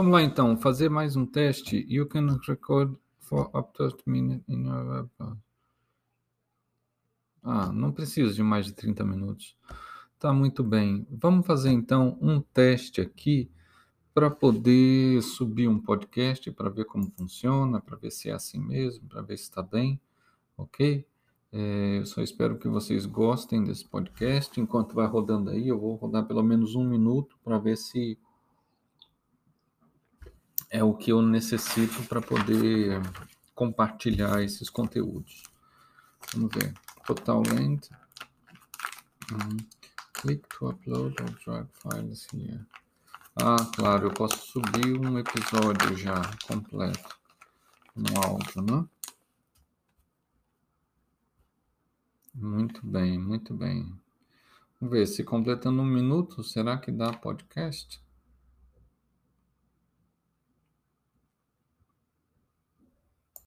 Vamos lá então, fazer mais um teste. You can record for up to 30 minutes in your web. Ah, não preciso de mais de 30 minutos. Tá muito bem. Vamos fazer então um teste aqui para poder subir um podcast para ver como funciona, para ver se é assim mesmo, para ver se está bem, ok? É, eu só espero que vocês gostem desse podcast. Enquanto vai rodando aí, eu vou rodar pelo menos um minuto para ver se é o que eu necessito para poder compartilhar esses conteúdos. Vamos ver. Total length. Uhum. Click to upload or drag files here. Ah, claro, eu posso subir um episódio já completo no áudio, né? Muito bem, muito bem. Vamos ver se completando um minuto, será que dá podcast?